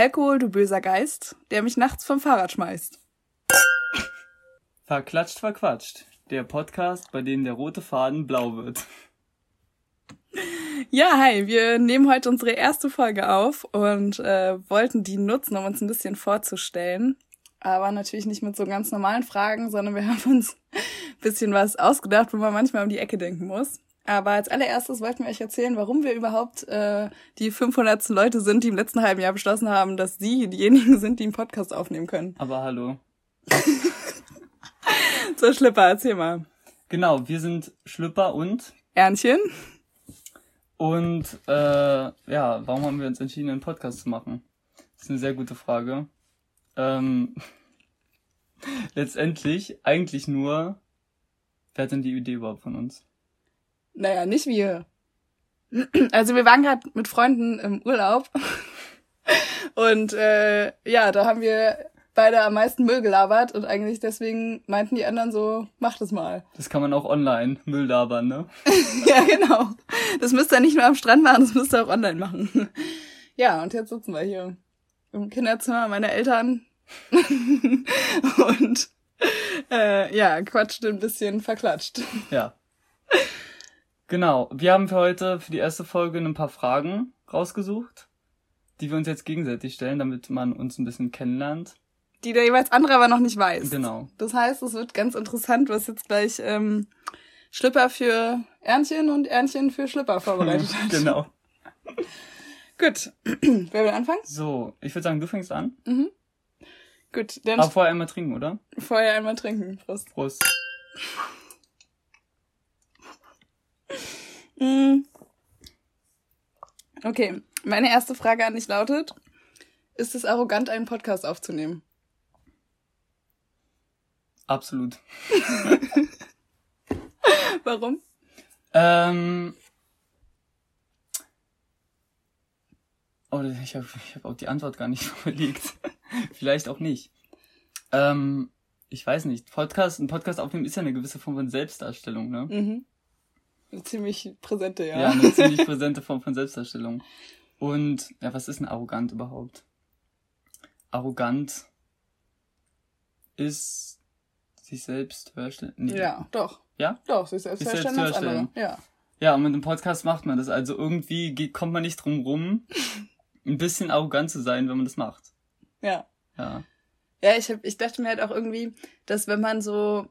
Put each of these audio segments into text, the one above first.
Alkohol, du böser Geist, der mich nachts vom Fahrrad schmeißt. Verklatscht, verquatscht. Der Podcast, bei dem der rote Faden blau wird. Ja, hi, wir nehmen heute unsere erste Folge auf und äh, wollten die nutzen, um uns ein bisschen vorzustellen. Aber natürlich nicht mit so ganz normalen Fragen, sondern wir haben uns ein bisschen was ausgedacht, wo man manchmal um die Ecke denken muss. Aber als allererstes wollten wir euch erzählen, warum wir überhaupt äh, die 500. Leute sind, die im letzten halben Jahr beschlossen haben, dass sie diejenigen sind, die einen Podcast aufnehmen können. Aber hallo. so, Schlipper, erzähl mal. Genau, wir sind Schlüpper und Ernchen. Und äh, ja, warum haben wir uns entschieden, einen Podcast zu machen? Das ist eine sehr gute Frage. Ähm, letztendlich eigentlich nur, wer hat denn die Idee überhaupt von uns? Naja, nicht wir. Also wir waren gerade mit Freunden im Urlaub und äh, ja, da haben wir beide am meisten Müll gelabert und eigentlich deswegen meinten die anderen so, mach das mal. Das kann man auch online Müll labern, ne? ja, genau. Das müsst ihr nicht nur am Strand machen, das müsst ihr auch online machen. ja, und jetzt sitzen wir hier im Kinderzimmer meiner Eltern und äh, ja, quatscht ein bisschen verklatscht. Ja. Genau. Wir haben für heute, für die erste Folge, ein paar Fragen rausgesucht, die wir uns jetzt gegenseitig stellen, damit man uns ein bisschen kennenlernt die der jeweils andere aber noch nicht weiß. Genau. Das heißt, es wird ganz interessant, was jetzt gleich ähm, Schlipper für Ernchen und Ernchen für Schlipper vorbereitet hat. genau. Gut. Wer will anfangen? So, ich würde sagen, du fängst an. Mhm. Gut, dann. Aber vorher einmal trinken, oder? Vorher einmal trinken. Prost. Prost. Mm. Okay, meine erste Frage an dich lautet: Ist es arrogant, einen Podcast aufzunehmen? Absolut. Warum? Ähm. Oh, ich habe ich hab auch die Antwort gar nicht überlegt. Vielleicht auch nicht. Ähm, ich weiß nicht. Podcast, ein Podcast aufnehmen ist ja eine gewisse Form von Selbstdarstellung, ne? Mhm. Eine ziemlich präsente, ja. Ja, eine ziemlich präsente Form von Selbstdarstellung. Und, ja, was ist ein arrogant überhaupt? Arrogant ist sich selbst herstellen? Nee. Ja, doch. Ja? Doch, sich selbst, sich herstellen, selbst herstellen. Ja. Ja, und mit dem Podcast macht man das. Also irgendwie geht, kommt man nicht drum rum, ein bisschen arrogant zu sein, wenn man das macht. Ja. Ja. Ja, ich, hab, ich dachte mir halt auch irgendwie, dass wenn man so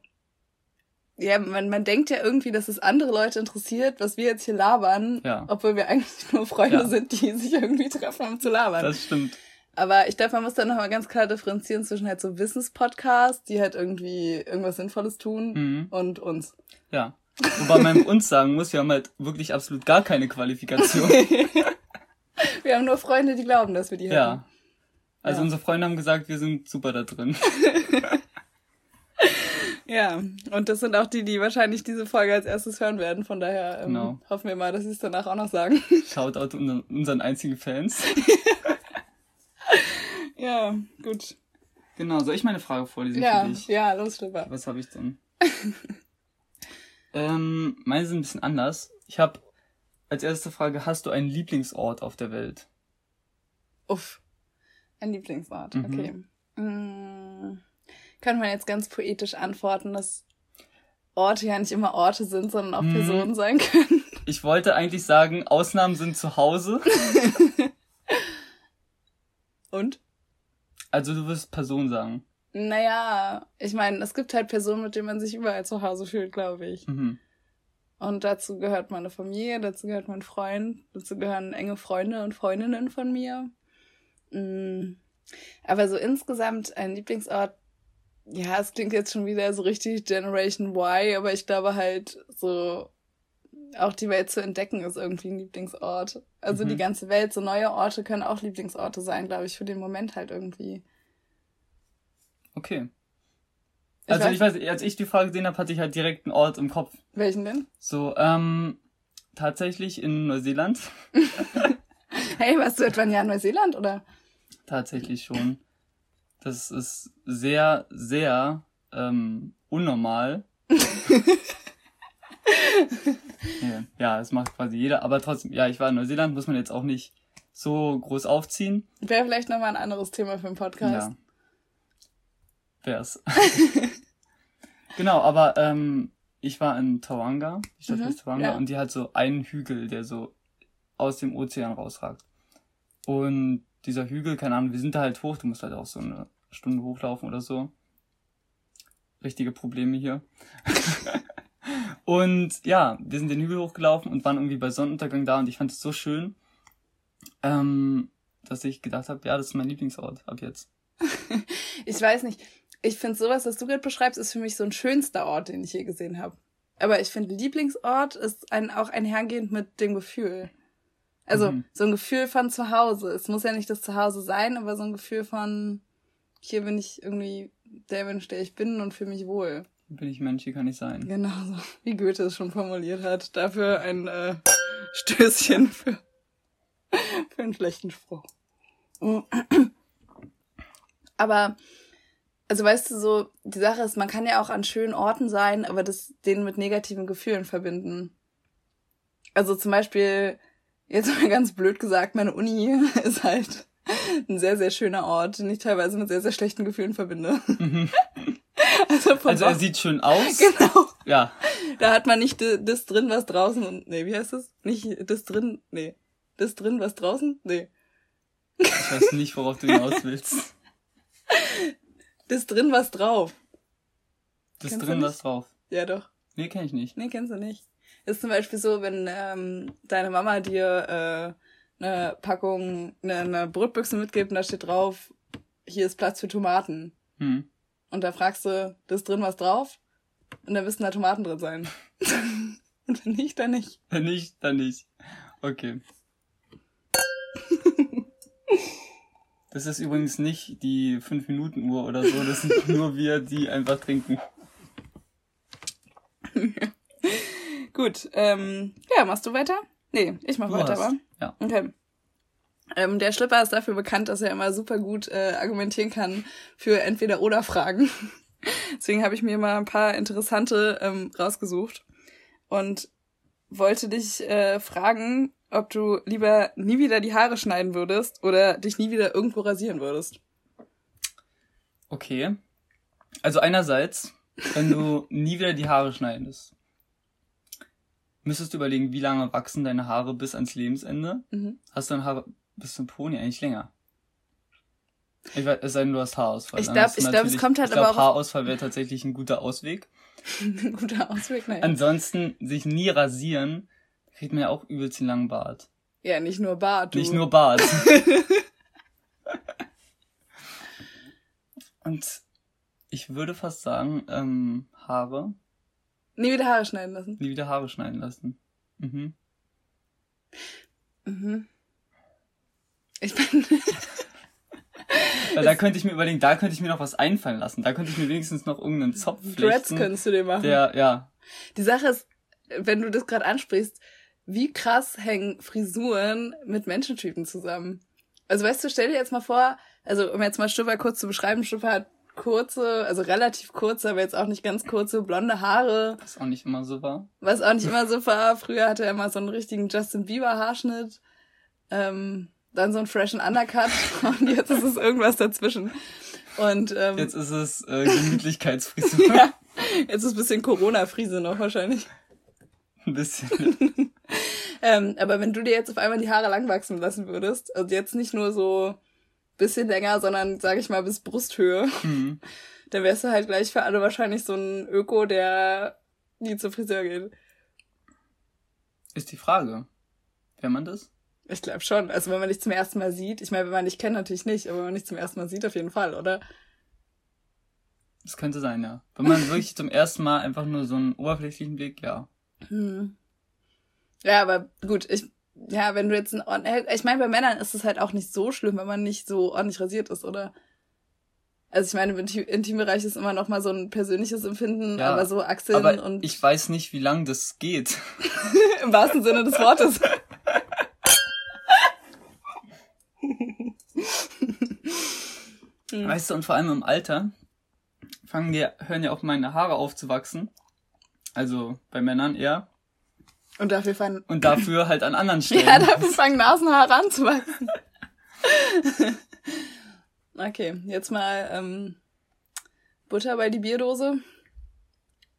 ja, man, man denkt ja irgendwie, dass es andere Leute interessiert, was wir jetzt hier labern, ja. obwohl wir eigentlich nur Freunde ja. sind, die sich irgendwie treffen, um zu labern. Das stimmt. Aber ich glaube, man muss da nochmal ganz klar differenzieren zwischen halt so Wissenspodcasts, die halt irgendwie irgendwas Sinnvolles tun mhm. und uns. Ja. Wobei man uns sagen muss, wir haben halt wirklich absolut gar keine Qualifikation. wir haben nur Freunde, die glauben, dass wir die haben. Ja. Also ja. unsere Freunde haben gesagt, wir sind super da drin. ja, und das sind auch die, die wahrscheinlich diese Folge als erstes hören werden. Von daher ähm, genau. hoffen wir mal, dass sie es danach auch noch sagen. Shoutout unseren einzigen Fans. Ja, gut. Genau, soll ich meine Frage vorlesen ja, für dich? Ja, los, Schlipper. Was habe ich denn? ähm, meine sind ein bisschen anders. Ich habe als erste Frage, hast du einen Lieblingsort auf der Welt? Uff. Ein Lieblingsort, mhm. okay. Hm, kann man jetzt ganz poetisch antworten, dass Orte ja nicht immer Orte sind, sondern auch mhm. Personen sein können. Ich wollte eigentlich sagen, Ausnahmen sind zu Hause. Und? Also du wirst Person sagen. Naja, ich meine, es gibt halt Personen, mit denen man sich überall zu Hause fühlt, glaube ich. Mhm. Und dazu gehört meine Familie, dazu gehört mein Freund, dazu gehören enge Freunde und Freundinnen von mir. Mhm. Aber so insgesamt ein Lieblingsort, ja, es klingt jetzt schon wieder so richtig Generation Y, aber ich glaube halt so auch die Welt zu entdecken ist irgendwie ein Lieblingsort. Also mhm. die ganze Welt, so neue Orte können auch Lieblingsorte sein, glaube ich, für den Moment halt irgendwie. Okay. Ich also weiß, ich weiß, als ich die Frage gesehen habe, hatte ich halt direkt einen Ort im Kopf. Welchen denn? So, ähm, tatsächlich in Neuseeland. hey, warst du etwa ein Jahr in Neuseeland, oder? Tatsächlich schon. Das ist sehr, sehr ähm, unnormal. ja, das macht quasi jeder. Aber trotzdem, ja, ich war in Neuseeland, muss man jetzt auch nicht so groß aufziehen. Wäre vielleicht nochmal ein anderes Thema für den Podcast. Ja. Wär's. genau, aber ähm, ich war in Tawanga, die Stadt Mhm, Tawanga, ja. und die hat so einen Hügel, der so aus dem Ozean rausragt. Und dieser Hügel, keine Ahnung, wir sind da halt hoch, du musst halt auch so eine Stunde hochlaufen oder so. Richtige Probleme hier. und ja, wir sind den Hügel hochgelaufen und waren irgendwie bei Sonnenuntergang da und ich fand es so schön, ähm, dass ich gedacht habe, ja, das ist mein Lieblingsort ab jetzt. Ich weiß nicht. Ich finde sowas, was du gerade beschreibst, ist für mich so ein schönster Ort, den ich je gesehen habe. Aber ich finde, Lieblingsort ist ein, auch einhergehend mit dem Gefühl. Also Mhm. so ein Gefühl von zu Hause. Es muss ja nicht das Zuhause sein, aber so ein Gefühl von, hier bin ich irgendwie der Mensch, der ich bin und fühle mich wohl. Bin ich Mensch, hier kann ich sein. Genau so, wie Goethe es schon formuliert hat. Dafür ein äh, Stößchen für, für einen schlechten Spruch. Aber, also weißt du, so, die Sache ist, man kann ja auch an schönen Orten sein, aber das den mit negativen Gefühlen verbinden. Also zum Beispiel, jetzt mal ganz blöd gesagt, meine Uni ist halt ein sehr, sehr schöner Ort, den ich teilweise mit sehr, sehr schlechten Gefühlen verbinde. also von Also er sieht schön aus. Genau. Ja. Da hat man nicht das drin, was draußen und nee, wie heißt das? Nicht das drin, nee. Das drin, was draußen? Nee. Ich weiß nicht, worauf du hinaus willst. Das drin, was drauf. Das Kennst drin was drauf. Ja, doch. Nee, kenn ich nicht. Nee, kennst du nicht. Ist zum Beispiel so, wenn ähm, deine Mama dir äh, eine Packung, eine, eine Brotbüchse mitgibt und da steht drauf, hier ist Platz für Tomaten. Hm. Und da fragst du, das drin was drauf? Und dann müssten da Tomaten drin sein. und wenn nicht, dann nicht. Wenn nicht, dann nicht. Okay. Das ist übrigens nicht die 5-Minuten-Uhr oder so, das sind nur wir, die einfach trinken. Gut, ähm, ja, machst du weiter? Nee, ich mach Du weiter, aber. Ja. Okay. Ähm, der Schlipper ist dafür bekannt, dass er immer super gut äh, argumentieren kann für entweder oder Fragen. Deswegen habe ich mir mal ein paar interessante ähm, rausgesucht und wollte dich äh, fragen, ob du lieber nie wieder die Haare schneiden würdest oder dich nie wieder irgendwo rasieren würdest. Okay. Also einerseits, wenn du nie wieder die Haare schneidest, müsstest du überlegen, wie lange wachsen deine Haare bis ans Lebensende. Mhm. Hast du deine Haare bis zum Pony eigentlich länger? Ich weiß, es sei denn, du hast Haarausfall. Ich Dann glaub- es kommt halt ich glaub, aber auch Haarausfall wäre tatsächlich ein guter Ausweg. Ein guter Ausweg, naja. Ansonsten sich nie rasieren, kriegt man ja auch übelst den langen Bart. Ja, nicht nur Bart. Du. Nicht nur Bart. Und ich würde fast sagen, ähm, Haare, Nie wieder Haare schneiden lassen. nie wieder Haare schneiden lassen. Mhm. Mhm. Ich bin. Weil da könnte ich mir überlegen, da könnte ich mir noch was einfallen lassen. Da könnte ich mir wenigstens noch irgendeinen Zopf Dreads flechten. könntest du dir machen. Der, ja, Die Sache ist, wenn du das gerade ansprichst, wie krass hängen Frisuren mit Menschentypen zusammen? Also weißt du, stell dir jetzt mal vor, also um jetzt mal Stupper kurz zu beschreiben, Stupper hat kurze, also relativ kurze, aber jetzt auch nicht ganz kurze, blonde Haare, was auch nicht immer so war. was auch nicht immer so war. Früher hatte er immer so einen richtigen Justin Bieber Haarschnitt, ähm, dann so einen freshen Undercut und jetzt ist es irgendwas dazwischen. Und ähm, Jetzt ist es äh, Gemütlichkeitsfrisur. ja, jetzt ist ein bisschen Corona-Friese noch wahrscheinlich. Ein bisschen. Ähm, aber wenn du dir jetzt auf einmal die Haare lang wachsen lassen würdest, also jetzt nicht nur so bisschen länger, sondern sag ich mal bis Brusthöhe, Mhm. dann wärst du halt gleich für alle wahrscheinlich so ein Öko, der nie zum Friseur geht. Ist die Frage. Wäre man das? Ich glaube schon. Also wenn man dich zum ersten Mal sieht, ich meine, wenn man dich kennt, natürlich nicht, aber wenn man dich zum ersten Mal sieht, auf jeden Fall, oder? Das könnte sein, ja. Wenn man wirklich zum ersten Mal einfach nur so einen oberflächlichen Blick, ja. Hm. Ja, aber gut, ich, ja, wenn du jetzt ein ich meine, bei Männern ist es halt auch nicht so schlimm, wenn man nicht so ordentlich rasiert ist, oder? Also ich meine, im Inti- Intimbereich ist immer noch mal so ein persönliches Empfinden, Ja, aber so Achseln Aber und ich weiß nicht, wie lang das geht. im wahrsten Sinne des Wortes. Weißt du, und vor allem im Alter fangen die, hören ja auch meine Haare aufzuwachsen. Also bei Männern eher. Und dafür fangen. Und dafür halt an anderen Stellen. ja, dafür fangen Nasenhaare an zu wachsen. okay, jetzt mal ähm, Butter bei die Bierdose.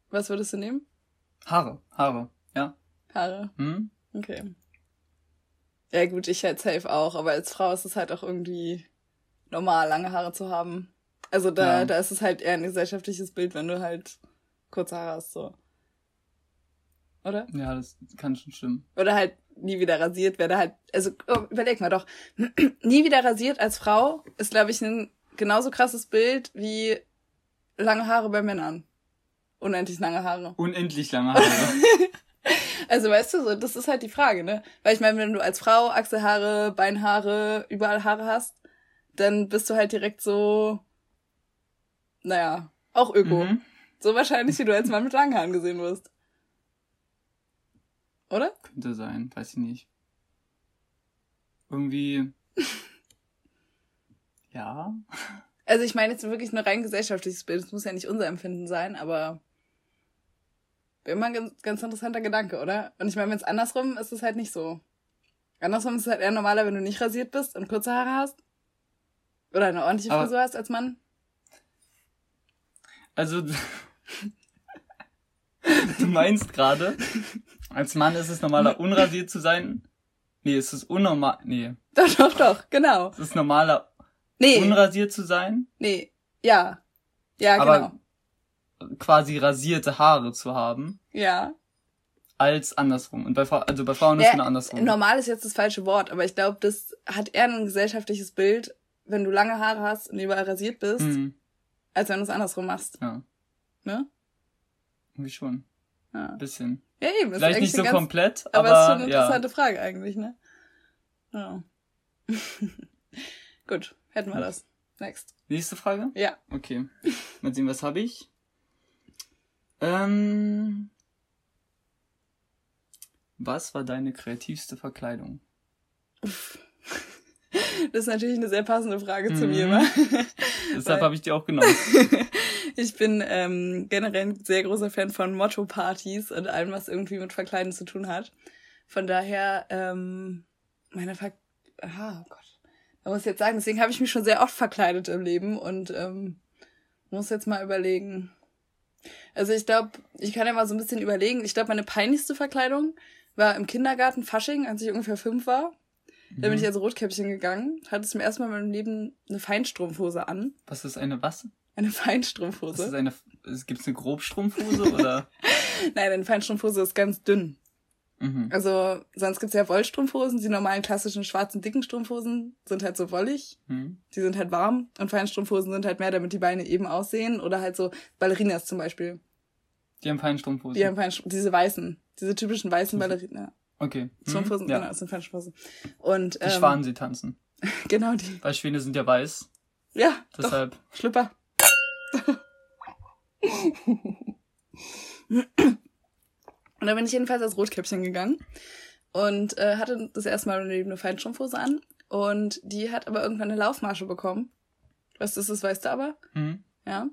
Was würdest du nehmen? Haare, Haare, ja. Haare. Hm? Okay. Ja gut, ich halt safe auch, aber als Frau ist es halt auch irgendwie normal, lange Haare zu haben. Also da, Ja. da ist es halt eher ein gesellschaftliches Bild, wenn du halt kurze Haare hast, so. Oder? Ja, das kann schon stimmen. Oder halt nie wieder rasiert werde halt, also oh, überleg mal doch, nie wieder rasiert als Frau ist, glaube ich, ein genauso krasses Bild wie lange Haare bei Männern. Unendlich lange Haare. Unendlich lange Haare. Also weißt du, so, das ist halt die Frage, ne? Weil ich meine, wenn du als Frau Achselhaare, Beinhaare, überall Haare hast, dann bist du halt direkt so, naja, auch Öko. mhm. So wahrscheinlich, wie du als Mann mit langen Haaren gesehen wirst. Oder? Könnte sein, weiß ich nicht. Irgendwie. ja. Also ich meine jetzt wirklich nur rein gesellschaftliches Bild. Es muss ja nicht unser Empfinden sein, aber wäre immer ein ganz, ganz interessanter Gedanke, oder? Und ich meine, wenn es andersrum ist, ist es halt nicht so. Andersrum ist es halt eher normaler, wenn du nicht rasiert bist und kurze Haare hast. Oder eine ordentliche Aber- Frisur hast als Mann. Also. du meinst gerade, als Mann ist es normaler, unrasiert zu sein. Nee, es ist unnormal. Nee, Doch, doch, doch, genau. es ist normaler, Nee, unrasiert zu sein, nee, ja. Ja, aber genau. quasi rasierte Haare zu haben, Ja. als andersrum. Und bei, Frau- also bei Frauen ist es Ja, andersrum. Normal ist jetzt das falsche Wort, aber ich glaube, das hat eher ein gesellschaftliches Bild, wenn du lange Haare hast und überall rasiert bist, Mhm. als wenn du es andersrum machst. Ja, Ne? irgendwie schon. Ja. Ein bisschen. Ja, eben. ist Vielleicht eigentlich nicht so ganz, komplett, Aber, aber, es ist schon eine ja. interessante Frage eigentlich, ne? Ja. Gut, hätten wir das. Next. Nächste Frage? Ja. Okay. Mal sehen, was habe ich? Ähm, was war deine kreativste Verkleidung? Das ist natürlich eine sehr passende Frage zu Mhm. mir, wa? Deshalb Weil- habe ich die auch genommen. Ich bin ähm, generell ein sehr großer Fan von Motto-Partys und allem, was irgendwie mit Verkleiden zu tun hat. Von daher, ähm, meine Ver... Ah, oh Gott. Man muss jetzt sagen, deswegen habe ich mich schon sehr oft verkleidet im Leben und ähm, muss jetzt mal überlegen. Also ich glaube, ich kann ja mal so ein bisschen überlegen. Ich glaube, meine peinlichste Verkleidung war im Kindergarten Fasching, als ich ungefähr fünf war. Da bin ich Mhm. als Rotkäppchen gegangen, hatte zum ersten Mal in meinem Leben eine Feinstrumpfhose an. Was ist eine was? Eine Feinstrumpfhose. ist eine, gibt es eine Grobstrumpfhose oder? Nein, eine Feinstrumpfhose ist ganz dünn. mhm. Also, sonst gibt's ja Wollstrumpfhosen. Die normalen klassischen schwarzen, dicken Strumpfhosen sind halt so wollig. Mhm. Die sind halt warm. Und Feinstrumpfhosen sind halt mehr, damit die Beine eben aussehen. Oder halt so Ballerinas zum Beispiel. Die haben Feinstrumpfhosen. Die haben Feinstr diese weißen. Diese typischen weißen Ballerina. Okay. Mhm. Strumpfhosen, ja. genau, das sind Feinstrumpfhosen. Und, Die ähm, Schwanen, tanzen. Genau die. Weil Schwäne sind ja weiß. Ja, doch. Deshalb. Schlüpper. Und da bin ich jedenfalls als Rotkäppchen gegangen und äh, hatte das erste Mal neben eine Feinstrumpfhose an und die hat aber irgendwann eine Laufmasche bekommen. Was das ist, weißt du aber, Mhm. ja.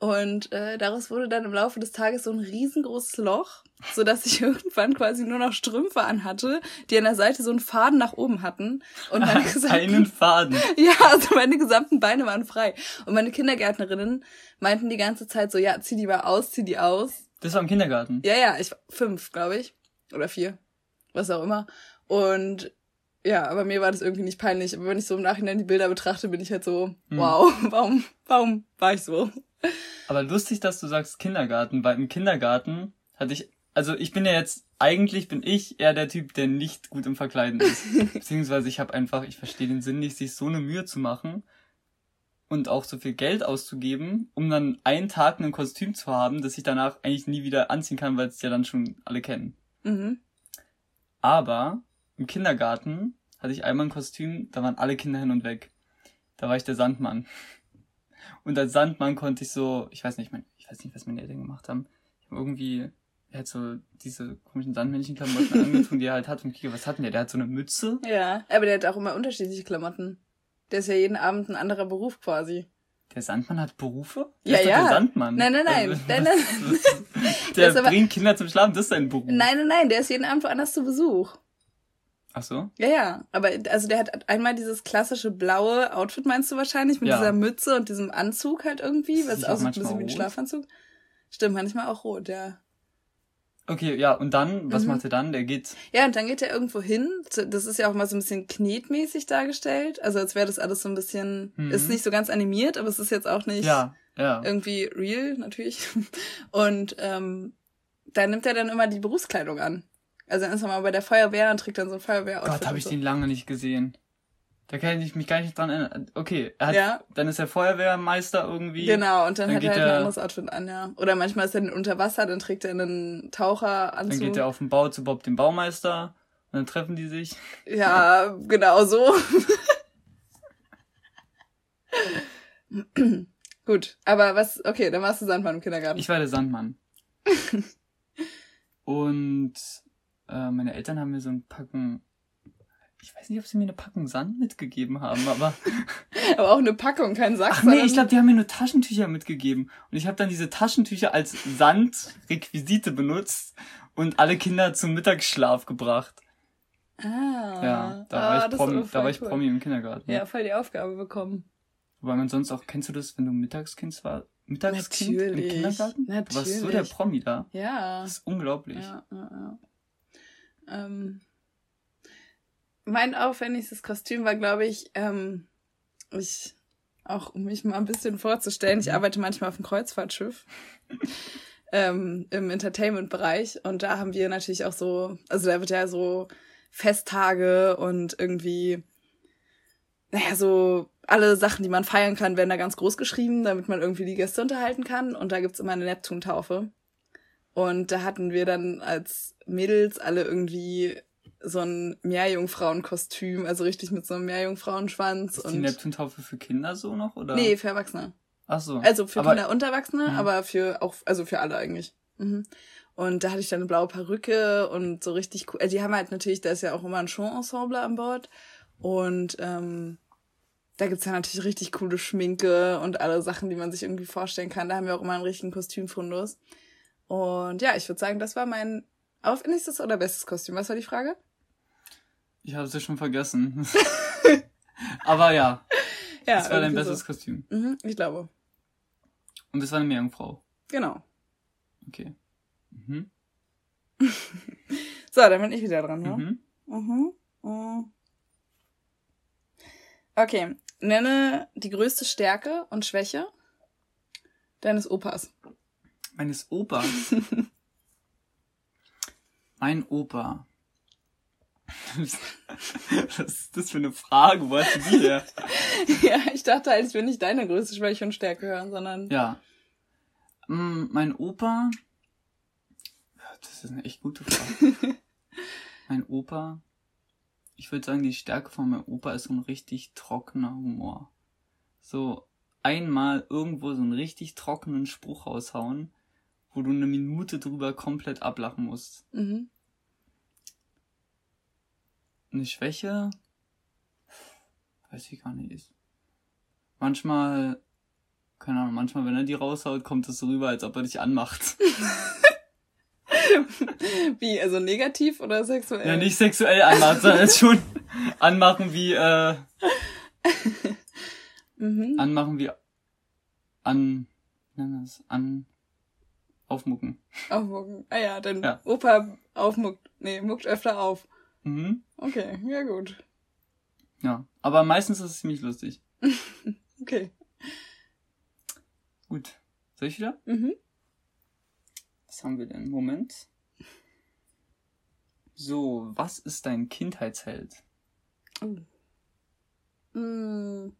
Und äh, daraus wurde dann im Laufe des Tages so ein riesengroßes Loch, so dass ich irgendwann quasi nur noch Strümpfe anhatte, die an der Seite so einen Faden nach oben hatten und meine gesamten Einen Faden. ja, also meine gesamten Beine waren frei. Und meine Kindergärtnerinnen meinten die ganze Zeit so, ja, zieh die mal aus, zieh die aus. Das war im Kindergarten. Ja, ja, ich war fünf, glaube ich. Oder vier. Was auch immer. Und ja, aber mir war das irgendwie nicht peinlich. Aber wenn ich so im Nachhinein die Bilder betrachte, bin ich halt so, Hm. wow, warum, warum war ich so? Aber lustig, dass du sagst Kindergarten, weil im Kindergarten hatte ich, also ich bin ja jetzt, eigentlich bin ich eher der Typ, der nicht gut im Verkleiden ist. Beziehungsweise ich habe einfach, ich verstehe den Sinn nicht, sich so eine Mühe zu machen und auch so viel Geld auszugeben, um dann einen Tag ein Kostüm zu haben, das ich danach eigentlich nie wieder anziehen kann, weil es ja dann schon alle kennen. Mhm. Aber im Kindergarten hatte ich einmal ein Kostüm, da waren alle Kinder hin und weg. Da war ich der Sandmann. Und als Sandmann konnte ich so, ich weiß nicht, mein, ich weiß nicht, was meine Eltern gemacht haben. Ich habe irgendwie, er hat so diese komischen Sandmännchenklamotten angezogen, die er halt hat. Und Kiko, was hatten der? Der hat so eine Mütze. Ja, aber der hat auch immer unterschiedliche Klamotten. Der ist ja jeden Abend ein anderer Beruf quasi. Der Sandmann hat Berufe? Der ja, ist ja. Der Sandmann. Nein, nein, nein. nein, nein. der bringt Kinder zum Schlafen, das ist sein Beruf. Nein, nein, nein, der ist jeden Abend woanders zu Besuch. Ach so? Ja, ja. Aber also der hat einmal dieses klassische blaue Outfit, meinst du wahrscheinlich, mit ja. dieser Mütze und diesem Anzug halt irgendwie, was aussieht ein bisschen wie ein Schlafanzug. Stimmt, manchmal auch rot, ja. Okay, ja, und dann, was mhm. macht er dann? Der geht. Ja, und dann geht er irgendwo hin. Das ist ja auch mal so ein bisschen knetmäßig dargestellt. Also als wäre das alles so ein bisschen. Mhm. Ist nicht so ganz animiert, aber es ist jetzt auch nicht ja, ja. irgendwie real, natürlich. Und ähm, da nimmt er dann immer die Berufskleidung an. Also dann ist er mal bei der Feuerwehr und trägt dann so ein Feuerwehroutfit. Gott, habe ich so. den lange nicht gesehen. Da kann ich mich gar nicht dran erinnern. Okay, er hat, ja. dann ist er Feuerwehrmeister irgendwie. Genau, und dann, dann hat er halt ein anderes Outfit an, ja. Oder manchmal ist er unter Wasser, dann trägt er einen Taucheranzug. Dann geht er auf den Bau zu Bob, dem Baumeister. Und dann treffen die sich. Ja, genau so. Gut, aber was, okay, dann warst du Sandmann im Kindergarten. Ich war der Sandmann. und äh, meine Eltern haben mir so ein Packen ich weiß nicht, ob sie mir eine Packung Sand mitgegeben haben, aber. aber auch eine Packung, kein Sack. Ach nee, ich glaube, die haben mir nur Taschentücher mitgegeben. Und ich habe dann diese Taschentücher als Sandrequisite benutzt und alle Kinder zum Mittagsschlaf gebracht. Ah. Ja, da, ah, war, ich Promi, da war ich Promi im Kindergarten. Ja, voll die Aufgabe bekommen. Wobei man sonst auch, kennst du das, wenn du Mittagskind war? Mittagskind Natürlich. im Kindergarten? Natürlich. Du warst so der Promi da. Ja. Das ist unglaublich. Ja, ja, ja. Ähm, mein aufwendigstes Kostüm war, glaube ich, ähm, ich, auch um mich mal ein bisschen vorzustellen, ich mhm. arbeite manchmal auf einem Kreuzfahrtschiff. ähm, im Entertainment-Bereich und da haben wir natürlich auch so, also da wird ja so Festtage und irgendwie, naja, so alle Sachen, die man feiern kann, werden da ganz groß geschrieben, damit man irgendwie die Gäste unterhalten kann. Und da gibt's immer eine Neptuntaufe. Und da hatten wir dann als Mädels alle irgendwie so ein Meerjungfrauenkostüm, also richtig mit so einem Meerjungfrauenschwanz. Ist die Neptuntaufe für Kinder so noch, oder? Nee, für Erwachsene. Ach so. Also für aber, Kinder und Erwachsene, mh. aber für auch, also für alle eigentlich. Mhm. Und da hatte ich dann eine blaue Perücke und so richtig cool. Also die haben halt natürlich, da ist ja auch immer ein Show-Ensemble an Bord. Und ähm, da gibt's ja natürlich richtig coole Schminke und alle Sachen, die man sich irgendwie vorstellen kann. Da haben wir auch immer einen richtigen Kostümfundus. Und ja, ich würde sagen, das war mein aufwendigstes oder bestes Kostüm. Was war die Frage? Ich habe es ja schon vergessen. Aber ja. Ja. Das war dein bestes so. Kostüm. Mhm, ich glaube. Und das war eine Meerjungfrau. Genau. Okay. Mhm. so, dann bin ich wieder dran, ja? Mhm. Mhm. mhm. Okay. Nenne die größte Stärke und Schwäche deines Opas. Meines Opas? mein Opa. Was ist das für eine Frage? Wo hast du die her? ja, ich dachte halt, ich will nicht deine größte Schwäche und Stärke hören, sondern. Ja. Mm, mein Opa. Das ist eine echt gute Frage. mein Opa. Ich würde sagen, die Stärke von meinem Opa ist so ein richtig trockener Humor. So einmal irgendwo so einen richtig trockenen Spruch raushauen, wo du eine Minute drüber komplett ablachen musst. Mhm eine Schwäche, weiß ich gar nicht. Manchmal, keine Ahnung, manchmal, wenn er die raushaut, kommt es so rüber, als ob er dich anmacht. wie, also negativ oder sexuell? Ja, nicht sexuell anmachen, sondern schon anmachen wie, äh, mhm. anmachen wie, an, nennen das, an, aufmucken. Aufmucken. Ah ja, dann ja. Opa aufmuckt, nee, muckt öfter auf. Mhm. Okay, ja gut. Ja, aber meistens ist es ziemlich lustig. okay. Gut. Soll ich wieder? Mhm. Was haben wir denn? Moment. So, was ist dein Kindheitsheld? Oh. Mm.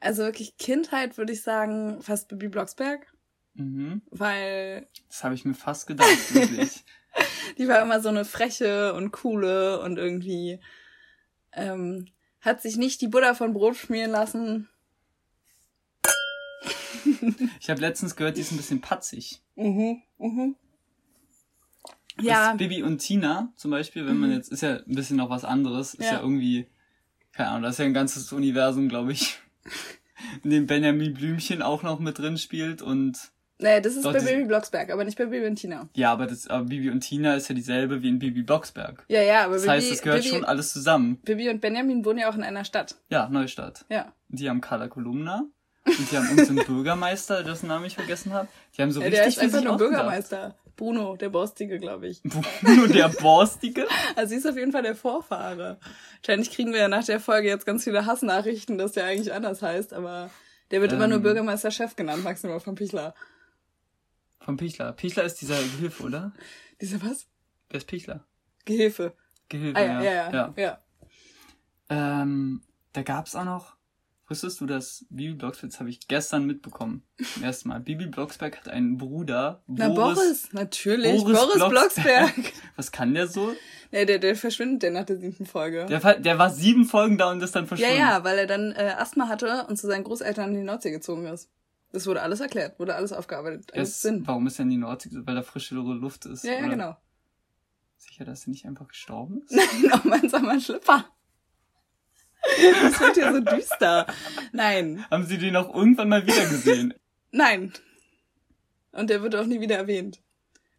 Also wirklich Kindheit würde ich sagen, fast Bibi Blocksberg. Mhm. Weil. Das habe ich mir fast gedacht, wirklich. Die war immer so eine freche und coole und irgendwie ähm, hat sich nicht die Butter von Brot schmieren lassen. Ich habe letztens gehört, die ist ein bisschen patzig. Mhm, mhm. Ja. Bibi und Tina zum Beispiel, wenn man jetzt, ist ja ein bisschen noch was anderes, ist ja, ja irgendwie, keine Ahnung, das ist ja ein ganzes Universum, glaube ich. in dem Benjamin Blümchen auch noch mit drin spielt und. Naja, das ist Doch, bei Baby Blocksberg, aber nicht bei Baby und Tina. Ja, aber das, aber Bibi und Tina ist ja dieselbe wie in Bibi Blocksberg. Ja, ja, aber Das Bibi, heißt, es gehört Bibi, schon alles zusammen. Bibi und Benjamin wohnen ja auch in einer Stadt. Ja, Neustadt. Ja. Die haben Carla Kolumna. Und die haben unseren Bürgermeister, dessen Namen ich vergessen habe. Die haben so ja richtig der ist einfach nur. Bürgermeister. Bruno, der Borstige, glaube ich. Bruno, der Borstige. Also sie ist auf jeden Fall der Vorfahre. Wahrscheinlich kriegen wir ja nach der Folge jetzt ganz viele Hassnachrichten, dass der eigentlich anders heißt, aber der wird immer nur Ähm. Bürgermeister-Chef genannt, maximal von Pichler. Von Pichler. Pichler ist dieser Gehilfe, oder? Dieser was? Wer ist Pichler? Gehilfe. Gehilfe, Ah ja, ja, ja. ja. ja. Ähm, da gab's auch noch, wusstest du, dass Bibi Blocksberg, das habe ich gestern mitbekommen, zum ersten Mal. Bibi Blocksberg hat einen Bruder, Na, Boris, natürlich. Boris Boris, Blocksberg. Blocksberg. Was kann der so? ja, der, der verschwindet der nach der siebten Folge. Der, war- der war sieben Folgen da und ist dann ja, verschwunden. ja, weil er dann äh, Asthma hatte und zu seinen Großeltern in die Nordsee gezogen ist. Das wurde alles erklärt, wurde alles aufgearbeitet. Alles ist, Sinn. warum ist er in die Nordsee? Weil da frischere Luft ist. Ja, ja, oder? genau. Sicher, dass er nicht einfach gestorben ist? Nein, oh mein Sommer Schlipper. Das wird hier so düster. Nein, Haben sie den auch irgendwann mal wieder gesehen? nein. Und der wird auch nie wieder erwähnt.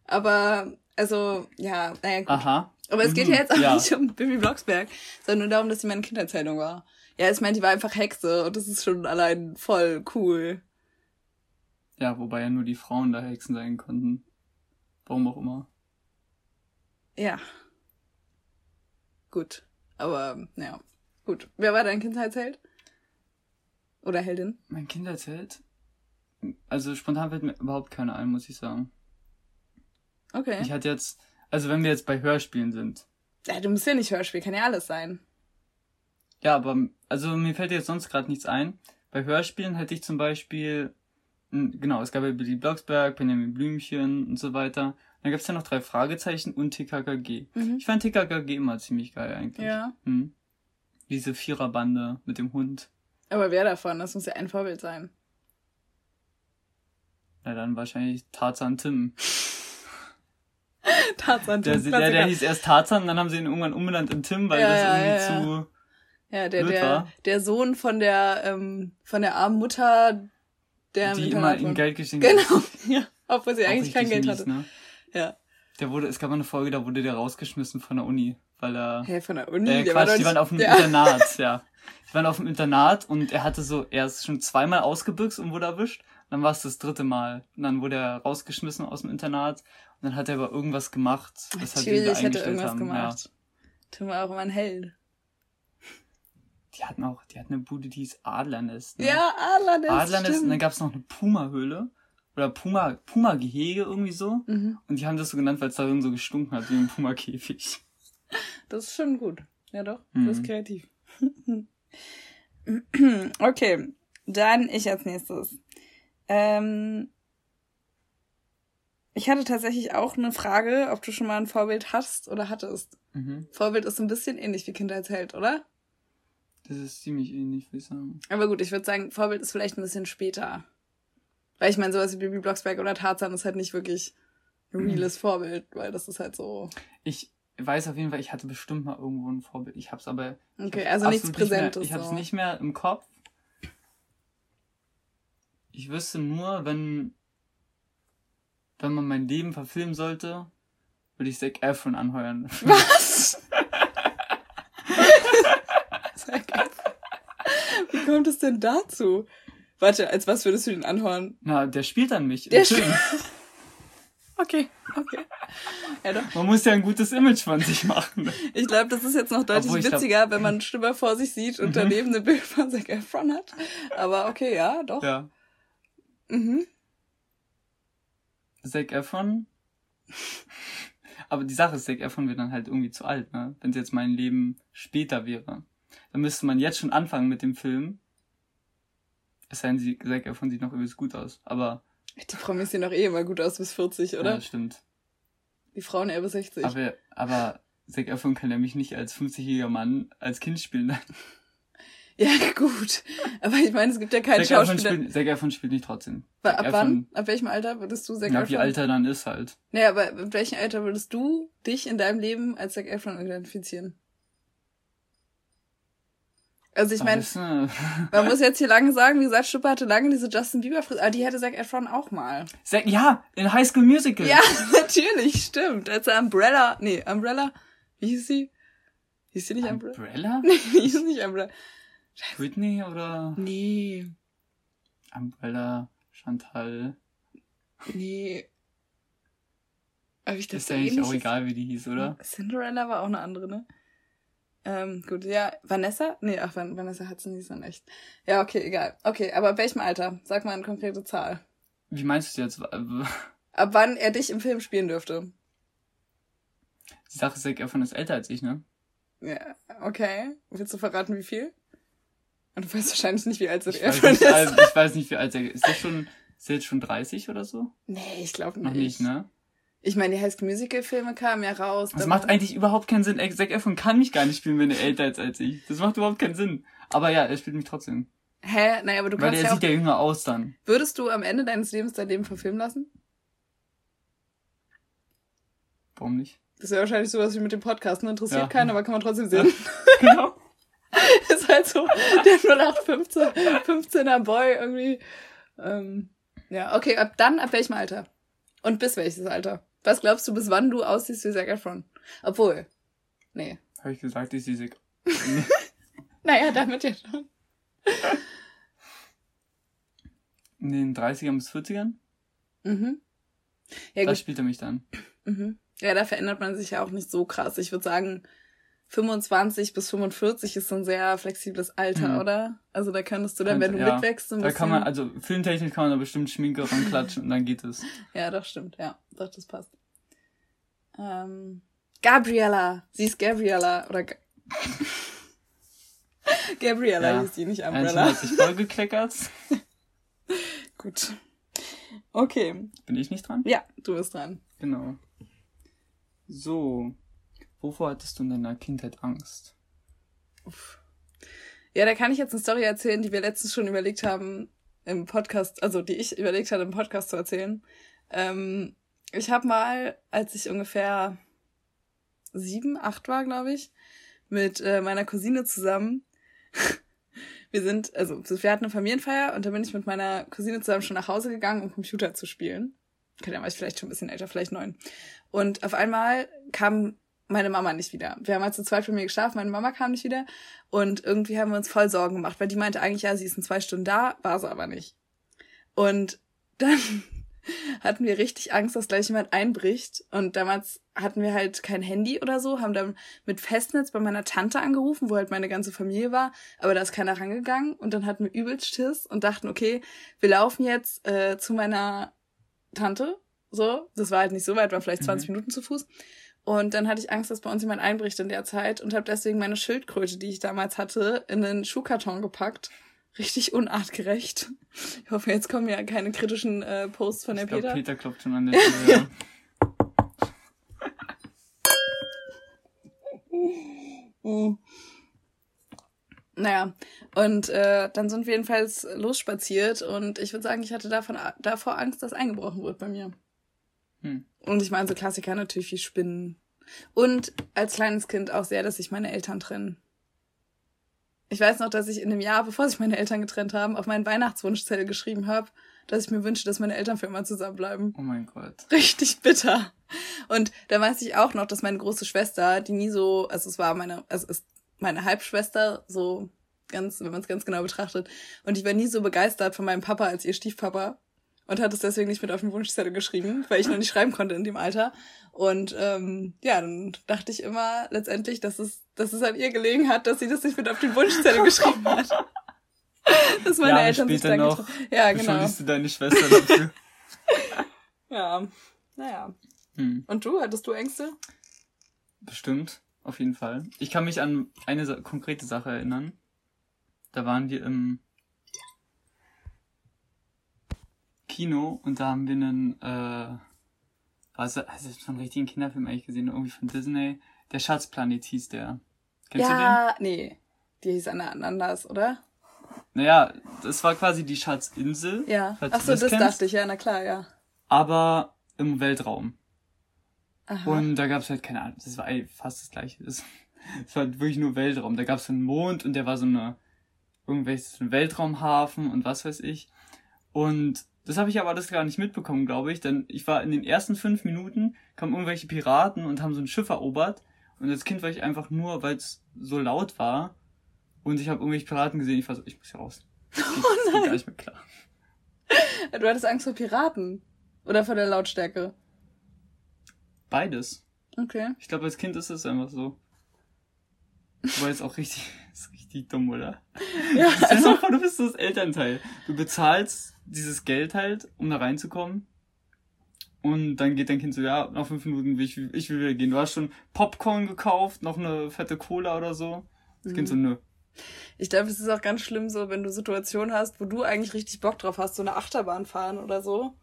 Aber, also, ja, naja, gut. Aha. Aber es geht Mhm, ja jetzt auch ja. nicht um Bibi Blocksberg, sondern nur darum, dass sie meine Kinderzählung war. Ja, ich meine, die war einfach Hexe und das ist schon allein voll cool. Ja, wobei ja nur die Frauen da Hexen sein konnten. Warum auch immer. Ja. Gut. Aber, ja. Gut. Wer war dein Kindheitsheld? Oder Heldin? Mein Kinderzelt? Also spontan fällt mir überhaupt keiner ein, muss ich sagen. Okay. Ich hatte jetzt, also wenn wir jetzt bei Hörspielen sind. ja, du musst ja nicht Hörspiel, kann ja alles sein. Ja, aber, also mir fällt jetzt sonst gerade nichts ein. Bei Hörspielen hätte ich zum Beispiel, genau, es gab ja Billy Blocksberg, Benjamin Blümchen und so weiter. Dann gab's ja noch drei Fragezeichen und TKKG. Mhm. Ich fand TKKG immer ziemlich geil eigentlich. Ja. Hm. Diese Viererbande mit dem Hund. Aber wer davon? Das muss ja ein Vorbild sein. Ja, dann wahrscheinlich Tarzan Tim. Tarzan, Der, Tim, der, der Klassiker. hieß erst Tarzan, dann haben sie ihn irgendwann umbenannt in Tim, weil Ja, das ja, irgendwie ja, zu. Ja, der, der, war. der Sohn von der, ähm, von der armen Mutter, der die immer ihm. Geld geschenkt hat. Genau, ja. Obwohl sie eigentlich kein Geld mies, hatte. Ne? Ja. Der wurde, es gab mal eine Folge, da wurde der rausgeschmissen von der Uni, weil er. Hey, von der Uni, Äh, der war Quatsch, die nicht, waren auf dem ja. Internat, ja. Die waren auf dem Internat und er hatte so, er ist schon zweimal ausgebüxt und wurde erwischt. Dann war es das dritte Mal. Und dann wurde er rausgeschmissen aus dem Internat. Und dann hat er aber irgendwas gemacht, wir ihn Natürlich hat er eingestellt irgendwas haben. gemacht. Tim war auch immer ein Held. Die hatten auch, die hatten eine Bude, die hieß Adlernest. Ne? Ja, Adlernest, Adlernest und dann stimmt. gab's noch eine Puma-Höhle. Oder Puma, Puma-Gehege irgendwie so. Mhm. Und die haben das so genannt, weil es darin so gestunken hat, wie ein Puma-Käfig. Das ist schon gut. Ja doch, Mhm. das ist kreativ. okay, dann ich als nächstes. Ähm, ich hatte tatsächlich auch eine Frage, ob du schon mal ein Vorbild hast oder hattest. Mhm. Vorbild ist so ein bisschen ähnlich wie Kindheitsheld, oder? Das ist ziemlich ähnlich, würde ich sagen. Aber gut, ich würde sagen, Vorbild ist vielleicht ein bisschen später. Weil ich meine, sowas wie Bibi Blocksberg oder Tarzan ist halt nicht wirklich ein Mhm. reales Vorbild, weil das ist halt so. Ich weiß auf jeden Fall, ich hatte bestimmt mal irgendwo ein Vorbild. Ich hab's aber. Okay, also nichts absolut nicht mehr- Präsentes. Ich hab's so. nicht mehr im Kopf. Ich wüsste nur, wenn, wenn man mein Leben verfilmen sollte, würde ich Zac Efron anheuern. Was? Sag mal. Wie kommt es denn dazu? Warte, als was würdest du den anhören? Na, der spielt dann mich Der Film. Okay, okay. Ja, doch. Man muss ja ein gutes Image von sich machen. Ich glaube, das ist jetzt noch deutlich ich glaub- witziger, wenn man Stimme vor sich sieht und Mhm. daneben ein Bild von Zac Efron hat. Aber okay, ja, doch. Ja. Mhm. Zac Efron. Aber die Sache ist, Zac Efron wird dann halt irgendwie zu alt, ne? Wenn es jetzt mein Leben später wäre. Dann müsste man jetzt schon anfangen mit dem Film. Es sei denn, sie- Zac Efron sieht noch übelst gut aus. Aber, Die Promis sehen doch eh immer gut aus bis 40, ja, oder? das stimmt. Die Frauen eher bis 60. Aber, aber Zac Efron kann ja mich nicht als 50-jähriger Mann als Kind spielen. Ja, gut. Aber ich meine, es gibt ja keinen Zac Efron, Schauspieler. spielt, Zac Efron spielt nicht trotzdem. Zac Ab wann? Ab welchem Alter würdest du Zac Ja, Efron? wie alt er dann ist halt. Nee, aber ab welchem Alter würdest du dich in deinem Leben als Zac Efron identifizieren? Also ich meine, äh, man muss jetzt hier lange sagen, wie gesagt, Stuppe hatte lange diese Justin Bieber Frisur, aber die hätte Zac Efron auch mal. Zac, ja, in High School Musical. Ja, natürlich, stimmt. Als Umbrella, nee, Umbrella, wie hieß sie? Hieß sie nicht Umbrella? Umbrella? Nee, hieß nicht Umbrella. Britney oder? Nee. Umbrella, Chantal. Nee. Aber ich das ist ja eigentlich auch egal, wie die hieß, oder? Cinderella war auch eine andere, ne? Ähm, gut, ja, Vanessa? Nee, ach, Vanessa hat sie nicht so echt. Ja, okay, egal. Okay, aber ab welchem Alter? Sag mal eine konkrete Zahl. Wie meinst du jetzt? ab wann er dich im Film spielen dürfte? Die Sache ist, Zac Efron ist älter als ich, ne? Ja, okay. Willst du verraten, wie viel? Und du weißt wahrscheinlich nicht, wie alt er ist. Nicht, also, ich weiß nicht, wie alt er ist. Ist er schon, ist er jetzt schon 30 oder so? Nee, ich glaube nicht. Noch nicht, ne? Ich meine, die High School Musical Filme kamen ja raus. Das macht eigentlich überhaupt keinen Sinn. Zac Efron kann mich gar nicht spielen, wenn er älter ist als ich. Das macht überhaupt keinen Sinn. Aber ja, er spielt mich trotzdem. Hä? Naja, aber du Weil kannst er ja sieht ja jünger aus dann. Würdest du am Ende deines Lebens dein Leben verfilmen lassen? Warum nicht? Das ist ja wahrscheinlich sowas wie mit dem Podcast, ne? Interessiert ja. keinen, aber kann man trotzdem sehen. genau. ist halt so der 0815 15er Boy irgendwie. Ähm, ja, okay, ab dann, ab welchem Alter? Und bis welches Alter? Was glaubst du, bis wann du aussiehst wie Zac Efron? Obwohl. Nee. Habe ich gesagt, ich sehe Zac. naja, damit ja schon. In den 30ern bis 40ern? Mhm. Ja, da spielt er mich dann. Mhm. Ja, da verändert man sich ja auch nicht so krass. Ich würde sagen, 25 bis 45 ist so ein sehr flexibles Alter, mhm. oder? Also da könntest du dann, wenn du ja. mitwächst, so ein da bisschen... kann man, also filmtechnisch kann man da bestimmt Schminke ranklatschen und dann geht es. Ja, doch, stimmt. Ja, doch, das passt. Ähm, Gabriella. Sie ist Gabriella. Oder Ga Gabriella ja. hieß die, nicht Umbrella. hat sich voll gekleckert. Gut. Okay. Bin ich nicht dran? Ja, du bist dran. Genau. So. Wovor hattest du in deiner Kindheit Angst? Uff. Ja, da kann ich jetzt eine Story erzählen, die wir letztens schon überlegt haben im Podcast, also die ich überlegt hatte im Podcast zu erzählen. Ähm, ich habe mal, als ich ungefähr sieben, acht war, glaube ich, mit äh, meiner Cousine zusammen. wir sind, also wir hatten eine Familienfeier und da bin ich mit meiner Cousine zusammen schon nach Hause gegangen, um Computer zu spielen. Ja, war ich vielleicht schon ein bisschen älter, vielleicht neun. Und auf einmal kam meine Mama nicht wieder. Wir haben halt zu zweit bei mir geschlafen, meine Mama kam nicht wieder und irgendwie haben wir uns voll Sorgen gemacht, weil die meinte eigentlich, ja, sie ist in zwei Stunden da, war sie aber nicht. Und dann hatten wir richtig Angst, dass gleich jemand einbricht und damals hatten wir halt kein Handy oder so, haben dann mit Festnetz bei meiner Tante angerufen, wo halt meine ganze Familie war, aber da ist keiner rangegangen und dann hatten wir übelst Schiss und dachten, okay, wir laufen jetzt äh, zu meiner Tante, so, das war halt nicht so weit, war vielleicht 20 mhm. Minuten zu Fuß und dann hatte ich Angst, dass bei uns jemand einbricht in der Zeit und habe deswegen meine Schildkröte, die ich damals hatte, in den Schuhkarton gepackt. Richtig unartgerecht. Ich hoffe, jetzt kommen ja keine kritischen äh, Posts von der ich glaub, Peter. Peter klopft schon an der Tür. ja. Naja, und äh, dann sind wir jedenfalls losspaziert und ich würde sagen, ich hatte davon, davor Angst, dass eingebrochen wird bei mir. Hm. Und ich meine, so Klassiker natürlich wie Spinnen. Und als kleines Kind auch sehr, dass sich meine Eltern trennen. Ich weiß noch, dass ich in dem Jahr, bevor sich meine Eltern getrennt haben, auf meinen Weihnachtswunschzettel geschrieben habe, dass ich mir wünsche, dass meine Eltern für immer zusammenbleiben. Oh mein Gott. Richtig bitter. Und da weiß ich auch noch, dass meine große Schwester, die nie so, also es war meine, also es ist meine Halbschwester, so ganz, wenn man es ganz genau betrachtet. Und ich war nie so begeistert von meinem Papa als ihr Stiefpapa und hat es deswegen nicht mit auf den Wunschzettel geschrieben, weil ich noch nicht schreiben konnte in dem Alter. Und ähm, ja, dann dachte ich immer letztendlich, dass es, dass es an ihr gelegen hat, dass sie das nicht mit auf den Wunschzettel geschrieben hat. dass meine ja, Eltern sich dann noch Ja, genau. Beschuldigst du deine Schwester dafür? ja, naja. Hm. Und du, hattest du Ängste? Bestimmt, auf jeden Fall. Ich kann mich an eine konkrete Sache erinnern. Da waren wir im Kino und da haben wir einen, äh, also, also schon einen richtigen Kinderfilm eigentlich gesehen, irgendwie von Disney. Der Schatzplanet hieß der. Kennst ja, du den? nee. Die hieß anders, oder? Naja, das war quasi die Schatzinsel. Ja. Ach so, das, das dachte ich, ja, na klar, ja. Aber im Weltraum. Aha. Und da gab's halt keine Ahnung, das war fast das gleiche. Es war wirklich nur Weltraum. Da gab's einen Mond und der war so eine irgendwelchen Weltraumhafen und was weiß ich. Und das habe ich aber alles gar nicht mitbekommen, glaube ich, denn ich war in den ersten fünf Minuten, kamen irgendwelche Piraten und haben so ein Schiff erobert. Und als Kind war ich einfach nur, weil es so laut war und ich habe irgendwelche Piraten gesehen, ich war so, ich muss hier raus. Das geht, oh nein. gar nicht mehr klar. Du hattest Angst vor Piraten? Oder vor der Lautstärke? Beides. Okay. Ich glaube, als Kind ist es einfach so. Wobei es auch richtig, ist richtig dumm, oder? Ja. Stell dir also, vor, du bist das Elternteil. Du bezahlst dieses Geld halt, um da reinzukommen. Und dann geht dein Kind so, ja, nach fünf Minuten will ich, ich will wieder gehen. Du hast schon Popcorn gekauft, noch eine fette Cola oder so. Das mhm. Kind so, nö. Ich glaube, es ist auch ganz schlimm so, wenn du Situationen hast, wo du eigentlich richtig Bock drauf hast, so eine Achterbahn fahren oder so.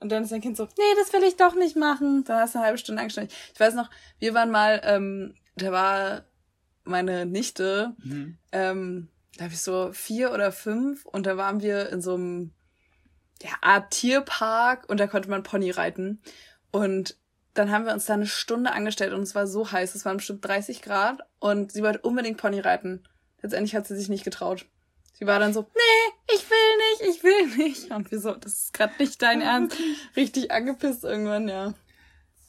Und dann ist dein Kind so, nee, das will ich doch nicht machen. Dann hast du eine halbe Stunde angestrengt. Ich weiß noch, wir waren mal, ähm, da war meine Nichte, mhm. ähm, da habe ich so vier oder fünf und da waren wir in so einem ja, Art Tierpark und da konnte man Pony reiten. Und dann haben wir uns da eine Stunde angestellt und es war so heiß, es waren bestimmt 30 Grad und sie wollte unbedingt Pony reiten. Letztendlich hat sie sich nicht getraut. Sie war dann so, nee, ich will nicht, ich will nicht. Und wir so, das ist gerade nicht dein Ernst. Richtig angepisst irgendwann, ja.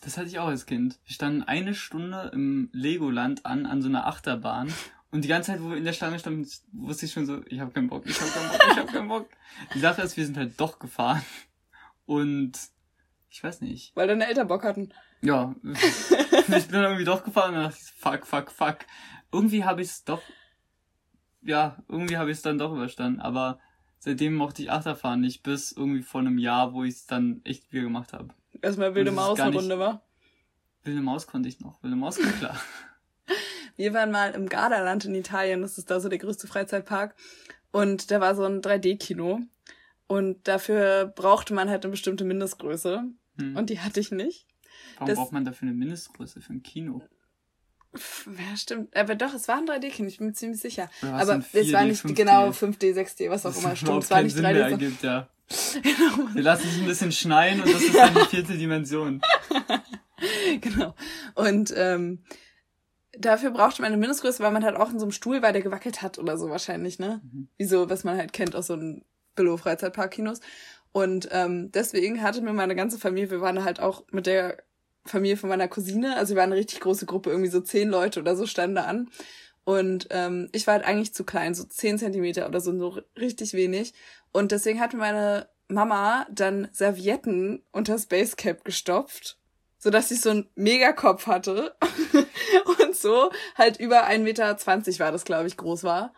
Das hatte ich auch als Kind. Wir standen eine Stunde im Legoland an, an so einer Achterbahn. Und die ganze Zeit, wo wir in der Schlange standen, wusste ich schon so, ich hab keinen Bock, ich hab keinen Bock, ich hab keinen Bock. Die Sache ist, wir sind halt doch gefahren. Und ich weiß nicht. Weil deine Eltern Bock hatten. Ja. ich bin dann irgendwie doch gefahren und dachte, fuck, fuck, fuck. Irgendwie habe ich es doch ja, irgendwie habe ich es dann doch überstanden. Aber seitdem mochte ich Achterfahren nicht, bis irgendwie vor einem Jahr, wo ich es dann echt wieder gemacht habe. Erstmal wilde Maus eine Runde, war? Wilde Maus konnte ich noch. Wilde Maus war klar. Wir waren mal im Gardaland in Italien, das ist da so der größte Freizeitpark. Und da war so ein 3D-Kino. Und dafür brauchte man halt eine bestimmte Mindestgröße. Hm. Und die hatte ich nicht. Warum das, braucht man dafür eine Mindestgröße für ein Kino? Ja, stimmt. Aber doch, es war ein 3D-Kind, ich bin mir ziemlich sicher. Aber es war nicht 5D. genau 5D, 6D, was auch immer. Stimmt, es war nicht 3D. Ergibt, ja. Genau. Wir lassen es ein bisschen schneien und das ist dann die vierte Dimension. genau. Und ähm, dafür brauchte man eine Mindestgröße, weil man halt auch in so einem Stuhl war, der gewackelt hat oder so wahrscheinlich, ne? Mhm. Wie so, was man halt kennt aus so einem Billow-Freizeitpark-Kinos. Und ähm, deswegen hatte mir meine ganze Familie, wir waren halt auch mit der Familie von meiner Cousine. Also wir waren eine richtig große Gruppe, irgendwie so zehn Leute oder so standen da an. Und ähm, ich war halt eigentlich zu klein, so zehn Zentimeter oder so, so richtig wenig. Und deswegen hat meine Mama dann Servietten unter Space Cap gestopft, sodass ich so einen Megakopf hatte. und so halt über 1,20 Meter war das, glaube ich, groß war.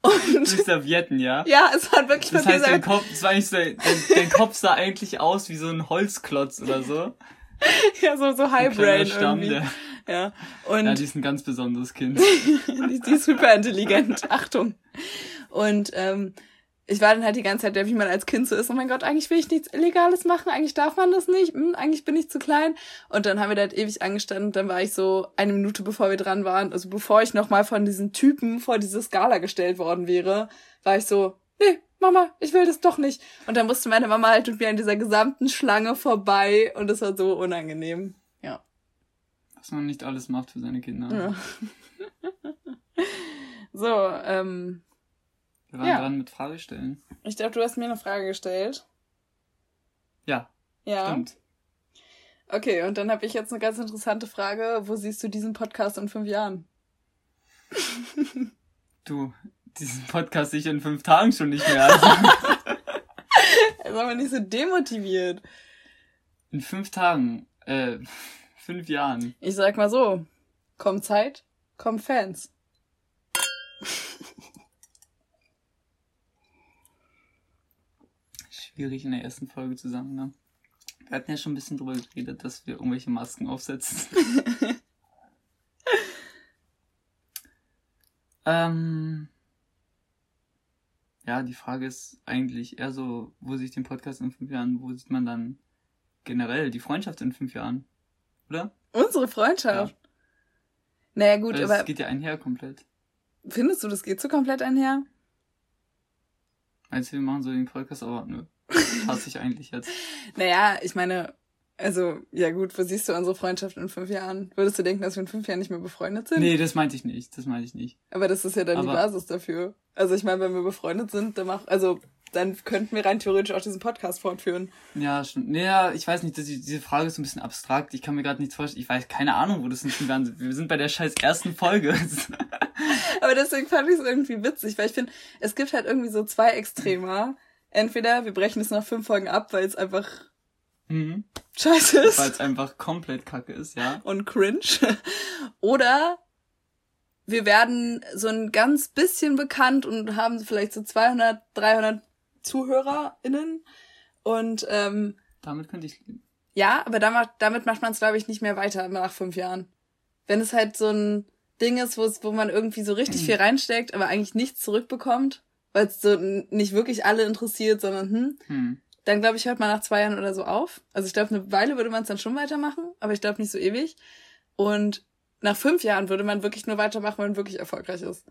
Und Durch Servietten, ja? Ja, es war wirklich Das heißt, dein Kopf, das war eigentlich so, dein, dein Kopf sah eigentlich aus wie so ein Holzklotz oder so. ja, so, so Highbrain irgendwie. Der, ja, und. Ja, die ist ein ganz besonderes Kind. die, die ist super intelligent. Achtung. Und, ähm, ich war dann halt die ganze Zeit, wie man als Kind so ist, oh mein Gott, eigentlich will ich nichts Illegales machen, eigentlich darf man das nicht, hm, eigentlich bin ich zu klein. Und dann haben wir da halt ewig angestanden, dann war ich so eine Minute bevor wir dran waren, also bevor ich nochmal von diesen Typen vor diese Skala gestellt worden wäre, war ich so, nee, Mama, ich will das doch nicht. Und dann musste meine Mama halt mit mir an dieser gesamten Schlange vorbei und das war so unangenehm. Ja. Was man nicht alles macht für seine Kinder. Ja. so, ähm. Wir waren ja. dran mit Frage stellen. Ich glaube, du hast mir eine Frage gestellt. Ja. Ja. Stimmt. Okay, und dann habe ich jetzt eine ganz interessante Frage. Wo siehst du diesen Podcast in fünf Jahren? du, diesen Podcast sicher in fünf Tagen schon nicht mehr. Also. Sei mal nicht so demotiviert. In fünf Tagen, äh, fünf Jahren. Ich sag mal so, kommt Zeit, kommen Fans. Schwierig in der ersten Folge zusammen, ne? Wir hatten ja schon ein bisschen drüber geredet, dass wir irgendwelche Masken aufsetzen. ähm, ja, die Frage ist eigentlich eher so, wo sich den Podcast in fünf Jahren, wo sieht man dann generell die Freundschaft in fünf Jahren? Oder? Unsere Freundschaft? Ja. Naja, gut, aber. Das geht ja einher komplett. Findest du, das geht so komplett einher? Meinst du, wir machen so den Podcast, aber nö. Hasse ich eigentlich jetzt. naja, ich meine, Also, ja gut, wo siehst du unsere Freundschaft in fünf Jahren? Würdest du denken, dass wir in fünf Jahren nicht mehr befreundet sind? Nee, das meinte ich nicht. Das meinte ich nicht. Aber das ist ja dann Aber die Basis dafür. Also ich meine, wenn wir befreundet sind, dann mach, also dann könnten wir rein theoretisch auch diesen Podcast fortführen. Ja, schon. Naja, ich weiß nicht, das, diese Frage ist so ein bisschen abstrakt. Ich kann mir gerade nichts vorstellen. Ich weiß keine Ahnung, wo das nicht werden. Wir sind bei der scheiß ersten Folge. Aber deswegen fand ich es irgendwie witzig, weil ich finde, es gibt halt irgendwie so zwei Extremer. Entweder wir brechen es nach fünf Folgen ab, weil es einfach Mhm. Scheiße ist. Weil es einfach komplett kacke ist, ja. Und cringe. Oder wir werden so ein ganz bisschen bekannt und haben vielleicht so 200, 300 ZuhörerInnen. Und ähm, damit könnte ich leben. Ja, aber damit, damit macht man es, glaube ich, nicht mehr weiter nach fünf Jahren. Wenn es halt so ein Ding ist, wo es, wo man irgendwie so richtig viel reinsteckt, aber eigentlich nichts zurückbekommt, weil es so nicht wirklich alle interessiert, sondern hm, hm dann glaube ich, hört man nach zwei Jahren oder so auf. Also ich glaube, eine Weile würde man es dann schon weitermachen, aber ich glaube nicht so ewig. Und nach fünf Jahren würde man wirklich nur weitermachen, wenn man wirklich erfolgreich ist.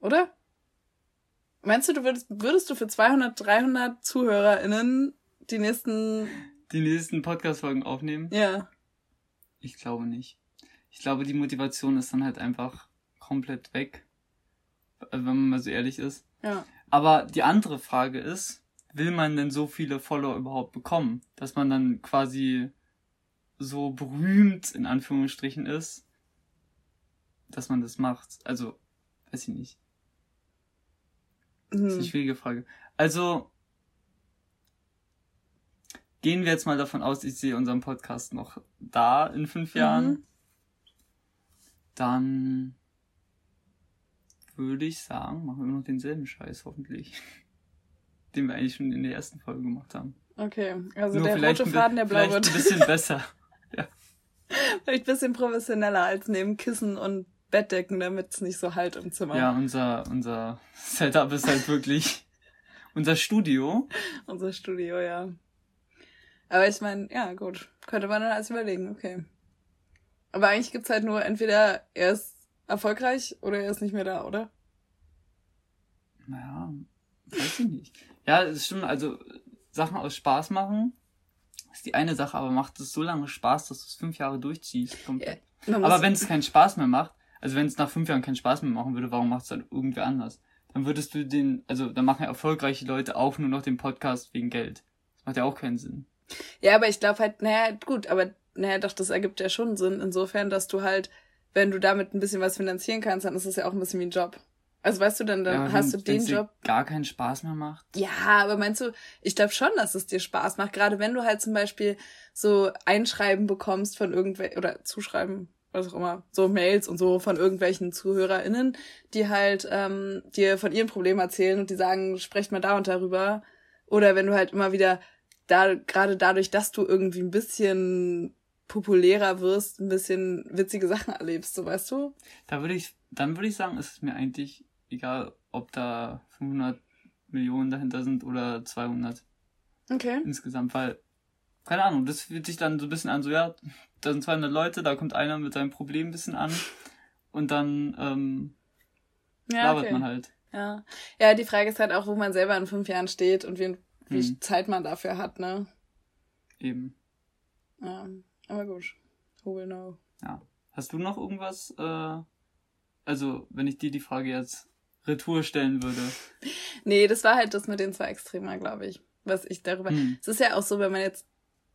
Oder? Meinst du, du würdest, würdest du für 200, 300 ZuhörerInnen die nächsten... Die nächsten Podcast-Folgen aufnehmen? Ja. Ich glaube nicht. Ich glaube, die Motivation ist dann halt einfach komplett weg. Wenn man mal so ehrlich ist. Ja. Aber die andere Frage ist, will man denn so viele Follower überhaupt bekommen? Dass man dann quasi so berühmt in Anführungsstrichen ist, dass man das macht. Also, weiß ich nicht. Das ist eine hm. schwierige Frage. Also, gehen wir jetzt mal davon aus, ich sehe unseren Podcast noch da in fünf Jahren. Mhm. Dann würde ich sagen, machen wir noch denselben Scheiß hoffentlich den wir eigentlich schon in der ersten Folge gemacht haben. Okay, also Nur der rote Faden, der blau wird. ein bisschen besser. ja. Vielleicht ein bisschen professioneller als neben Kissen und Bettdecken, damit es nicht so halt im Zimmer. Ja, unser, unser Setup ist halt wirklich unser Studio. unser Studio, ja. Aber ich meine, ja, gut. Könnte man dann alles überlegen, okay. Aber eigentlich gibt's halt nur entweder er ist erfolgreich oder er ist nicht mehr da, oder? Naja, weiß ich nicht. Ja, es stimmt, also Sachen aus Spaß machen ist die eine Sache, aber macht es so lange Spaß, dass du es fünf Jahre durchziehst. Ja, aber wenn es keinen Spaß mehr macht, also wenn es nach fünf Jahren keinen Spaß mehr machen würde, warum macht es dann irgendwer anders? Dann würdest du den, also dann machen ja erfolgreiche Leute auch nur noch den Podcast wegen Geld. Das macht ja auch keinen Sinn. Ja, aber ich glaube halt, naja, gut, aber naja, doch, das ergibt ja schon Sinn, insofern, dass du halt, wenn du damit ein bisschen was finanzieren kannst, dann ist es ja auch ein bisschen wie ein Job. Also weißt du, dann, dann ja, hast du den Job. gar keinen Spaß mehr macht. Ja, aber meinst du, ich glaube schon, dass es dir Spaß macht. Gerade wenn du halt zum Beispiel so Einschreiben bekommst von irgendwelchen, oder Zuschreiben, was auch immer, so Mails und so von irgendwelchen ZuhörerInnen, die halt ähm, dir von ihren Problemen erzählen und die sagen, sprecht mal da und darüber. Oder wenn du halt immer wieder da, gerade dadurch, dass du irgendwie ein bisschen populärer wirst, ein bisschen witzige Sachen erlebst, so weißt du? Da würde ich, dann würde ich sagen, ist es mir eigentlich egal ob da 500 Millionen dahinter sind oder 200. Okay. Insgesamt, weil, keine Ahnung, das fühlt sich dann so ein bisschen an, so ja, da sind 200 Leute, da kommt einer mit seinem Problem ein bisschen an und dann ähm, ja, labert okay. man halt. Ja. ja, die Frage ist halt auch, wo man selber in fünf Jahren steht und wie, wie hm. Zeit man dafür hat, ne? Eben. Ja, aber gut. Who will know? Ja. Hast du noch irgendwas, äh, also wenn ich dir die Frage jetzt Retour stellen würde. nee, das war halt das mit den zwei Extremer, glaube ich. Was ich darüber. Hm. Es ist ja auch so, wenn man jetzt,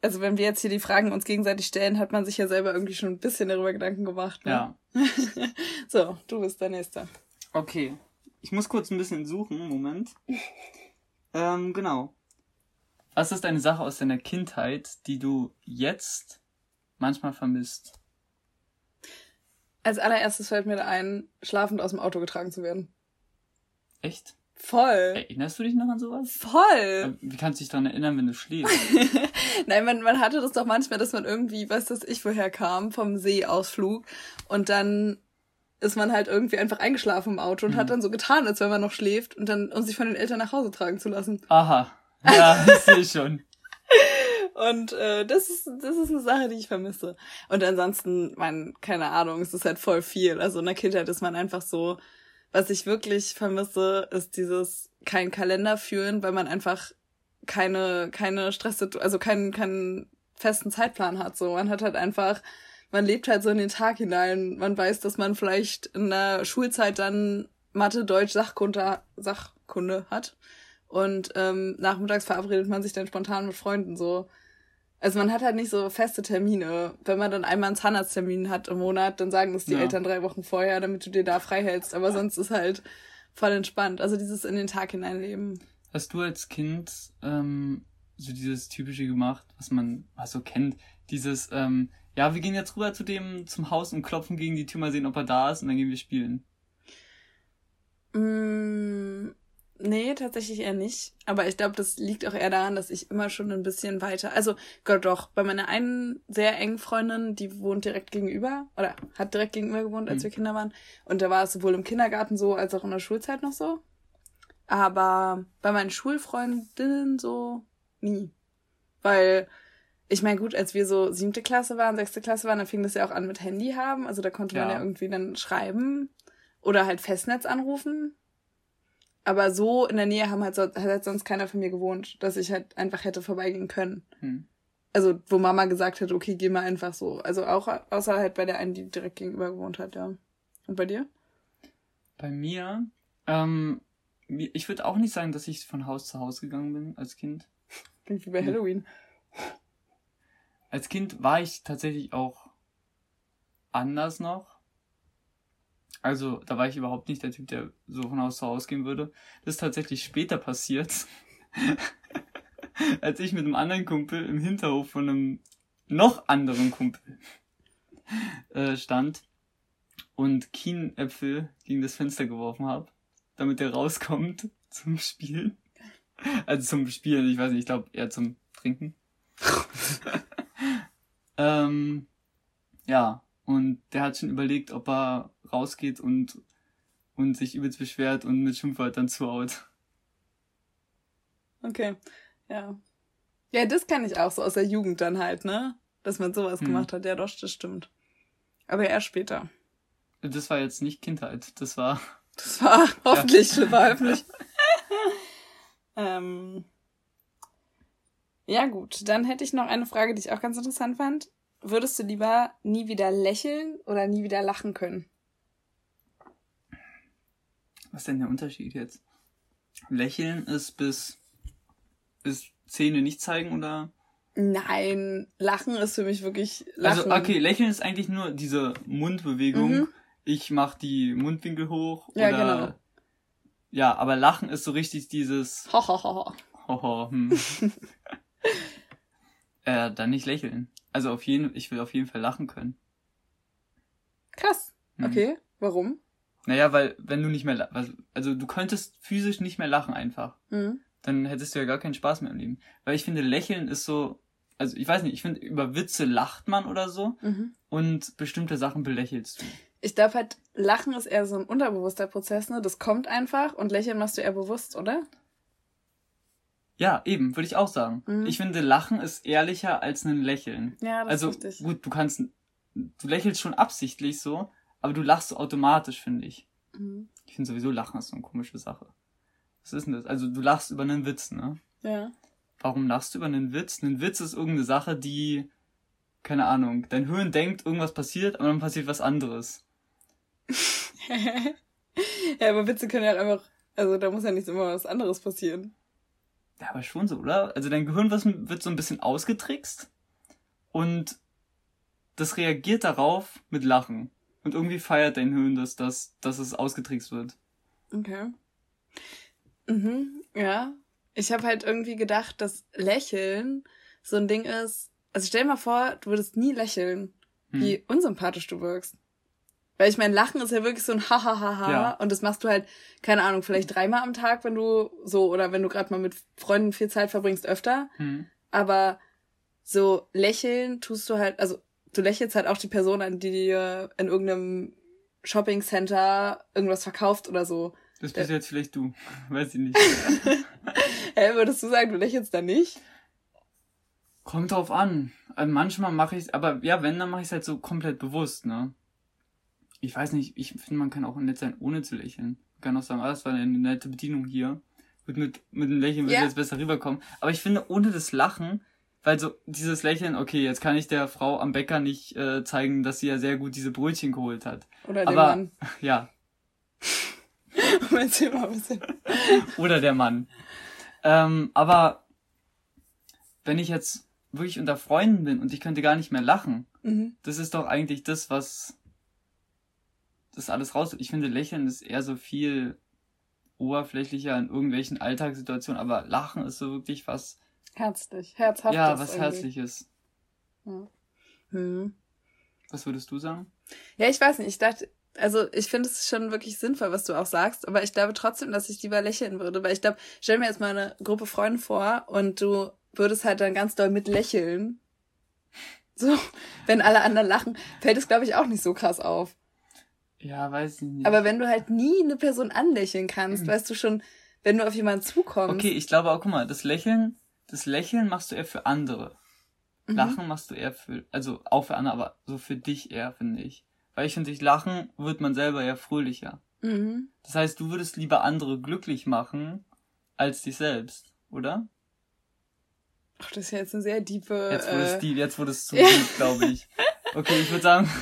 also wenn wir jetzt hier die Fragen uns gegenseitig stellen, hat man sich ja selber irgendwie schon ein bisschen darüber Gedanken gemacht. Ne? Ja. so, du bist der Nächste. Okay. Ich muss kurz ein bisschen suchen, Moment. ähm, genau. Was ist eine Sache aus deiner Kindheit, die du jetzt manchmal vermisst? Als allererstes fällt mir da ein, schlafend aus dem Auto getragen zu werden. Echt? Voll. Erinnerst du dich noch an sowas? Voll. Wie kannst du dich daran erinnern, wenn du schläfst? Nein, man, man hatte das doch manchmal, dass man irgendwie, weißt du, ich woher kam, vom Seeausflug und dann ist man halt irgendwie einfach eingeschlafen im Auto und mhm. hat dann so getan, als wenn man noch schläft und dann, um sich von den Eltern nach Hause tragen zu lassen. Aha. Ja, ich sehe schon. Und äh, das ist das ist eine Sache, die ich vermisse. Und ansonsten, man, keine Ahnung, es ist halt voll viel. Also in der Kindheit ist man einfach so, was ich wirklich vermisse, ist dieses kein Kalender führen, weil man einfach keine, keine Stress, also kein, kein festen Zeitplan hat. So, man hat halt einfach, man lebt halt so in den Tag hinein. Man weiß, dass man vielleicht in der Schulzeit dann Mathe, Deutsch, Sachkunde, Sachkunde hat. Und ähm, nachmittags verabredet man sich dann spontan mit Freunden so. Also man hat halt nicht so feste Termine. Wenn man dann einmal einen Zahnarzttermin hat im Monat, dann sagen das die ja. Eltern drei Wochen vorher, damit du dir da frei hältst. Aber sonst ist halt voll entspannt. Also dieses in den Tag hineinleben. Hast du als Kind ähm, so dieses typische gemacht, was man was so kennt, dieses ähm, ja, wir gehen jetzt rüber zu dem zum Haus und klopfen gegen die Tür mal sehen, ob er da ist und dann gehen wir spielen. Mm, nee, tatsächlich eher nicht. Aber ich glaube, das liegt auch eher daran, dass ich immer schon ein bisschen weiter. Also, Gott doch, bei meiner einen sehr engen Freundin, die wohnt direkt gegenüber oder hat direkt gegenüber gewohnt, als mhm. wir Kinder waren. Und da war es sowohl im Kindergarten so als auch in der Schulzeit noch so. Aber bei meinen Schulfreundinnen so nie. Weil, ich meine, gut, als wir so siebte Klasse waren, sechste Klasse waren, dann fing das ja auch an mit Handy haben. Also da konnte man ja irgendwie dann schreiben oder halt Festnetz anrufen. Aber so in der Nähe haben halt, so, hat halt sonst keiner von mir gewohnt, dass ich halt einfach hätte vorbeigehen können. Hm. Also, wo Mama gesagt hat, okay, geh mal einfach so. Also auch, außer halt bei der einen, die direkt gegenüber gewohnt hat, ja. Und bei dir? Bei mir, ähm, ich würde auch nicht sagen, dass ich von Haus zu Haus gegangen bin als Kind. Klingt wie bei Halloween. Als Kind war ich tatsächlich auch anders noch. Also, da war ich überhaupt nicht der Typ, der so von Haus zu Haus gehen würde. Das ist tatsächlich später passiert. als ich mit einem anderen Kumpel im Hinterhof von einem noch anderen Kumpel äh, stand und Kienäpfel gegen das Fenster geworfen habe, damit er rauskommt zum Spielen. Also zum Spielen, ich weiß nicht, ich glaube eher zum Trinken. ähm, ja, und der hat schon überlegt, ob er rausgeht und, und sich übelst beschwert und mit Schimpfwörtern zuhaut. Okay, ja. Ja, das kann ich auch so aus der Jugend dann halt, ne? Dass man sowas hm. gemacht hat. Ja, doch, das stimmt. Aber erst später. Das war jetzt nicht Kindheit, das war. Das war hoffentlich, ja. war hoffentlich. ähm, ja, gut. Dann hätte ich noch eine Frage, die ich auch ganz interessant fand. Würdest du lieber nie wieder lächeln oder nie wieder lachen können? Was ist denn der Unterschied jetzt? Lächeln ist bis, bis Zähne nicht zeigen oder? Nein, Lachen ist für mich wirklich also, Lachen. Also, okay, Lächeln ist eigentlich nur diese Mundbewegung. Mhm. Ich mach die Mundwinkel hoch. Ja, oder, genau. Ja, aber Lachen ist so richtig dieses. Hohoho. Hoho, hm. äh, dann nicht lächeln. Also auf jeden, ich will auf jeden Fall lachen können. Krass. Hm. Okay. Warum? Naja, weil wenn du nicht mehr, also du könntest physisch nicht mehr lachen einfach. Mhm. Dann hättest du ja gar keinen Spaß mehr im Leben. Weil ich finde, lächeln ist so, also ich weiß nicht, ich finde, über Witze lacht man oder so mhm. und bestimmte Sachen belächelst du. Ich glaube halt, Lachen ist eher so ein unterbewusster Prozess, ne? Das kommt einfach und Lächeln machst du eher bewusst, oder? Ja, eben, würde ich auch sagen. Mhm. Ich finde, Lachen ist ehrlicher als ein Lächeln. Ja, das also, ist richtig. Gut, du kannst, du lächelst schon absichtlich so, aber du lachst automatisch, finde ich. Mhm. Ich finde sowieso Lachen ist so eine komische Sache. Was ist denn das? Also, du lachst über einen Witz, ne? Ja. Warum lachst du über einen Witz? Ein Witz ist irgendeine Sache, die, keine Ahnung, dein Hirn denkt, irgendwas passiert, aber dann passiert was anderes. ja, aber Witze können ja einfach, also da muss ja nicht immer was anderes passieren. Ja, aber schon so, oder? Also dein Gehirn wird so ein bisschen ausgetrickst und das reagiert darauf mit Lachen. Und irgendwie feiert dein Hirn, dass, dass, dass es ausgetrickst wird. Okay. Mhm, ja. Ich habe halt irgendwie gedacht, dass Lächeln so ein Ding ist. Also stell dir mal vor, du würdest nie lächeln, hm. wie unsympathisch du wirkst. Weil ich mein, Lachen ist ja wirklich so ein Hahaha. Ja. Und das machst du halt, keine Ahnung, vielleicht dreimal am Tag, wenn du so, oder wenn du gerade mal mit Freunden viel Zeit verbringst, öfter. Hm. Aber so lächeln tust du halt, also du lächelst halt auch die Person an, die dir in irgendeinem Shopping Center irgendwas verkauft oder so. Das bist äh, jetzt vielleicht du. Weiß ich nicht. Hä, würdest du sagen, du lächelst da nicht? Kommt drauf an. Also manchmal mache ich aber ja, wenn, dann mache ich es halt so komplett bewusst, ne? Ich weiß nicht, ich finde, man kann auch nett sein, ohne zu lächeln. Man kann auch sagen, ah, das war eine nette Bedienung hier. Mit, mit, mit einem Lächeln würde ja. jetzt besser rüberkommen. Aber ich finde, ohne das Lachen weil so dieses Lächeln, okay, jetzt kann ich der Frau am Bäcker nicht äh, zeigen, dass sie ja sehr gut diese Brötchen geholt hat. Oder der Mann. Ja. Erzähl mal ein bisschen. Oder der Mann. Ähm, aber wenn ich jetzt wirklich unter Freunden bin und ich könnte gar nicht mehr lachen, mhm. das ist doch eigentlich das, was das alles raus. Ich finde, Lächeln ist eher so viel oberflächlicher in irgendwelchen Alltagssituationen, aber Lachen ist so wirklich was. Herzlich, herzhaft. Ja, was irgendwie. Herzliches. Ja. Hm. Was würdest du sagen? Ja, ich weiß nicht. Ich dachte, also ich finde es schon wirklich sinnvoll, was du auch sagst, aber ich glaube trotzdem, dass ich lieber lächeln würde, weil ich glaube, stell mir jetzt mal eine Gruppe Freunde vor und du würdest halt dann ganz doll mit lächeln. So, wenn alle anderen lachen, fällt es, glaube ich, auch nicht so krass auf. Ja, weiß ich nicht. Aber wenn du halt nie eine Person anlächeln kannst, mhm. weißt du schon, wenn du auf jemanden zukommst. Okay, ich glaube auch, guck mal, das Lächeln, das Lächeln machst du eher für andere. Mhm. Lachen machst du eher für, also auch für andere, aber so für dich eher, finde ich. Weil ich finde, durch Lachen wird man selber ja fröhlicher. Mhm. Das heißt, du würdest lieber andere glücklich machen, als dich selbst, oder? Ach, das ist ja jetzt eine sehr tiefe. Jetzt wurde es, äh... jetzt wurde es zu deep, glaube ich. Okay, ich würde sagen.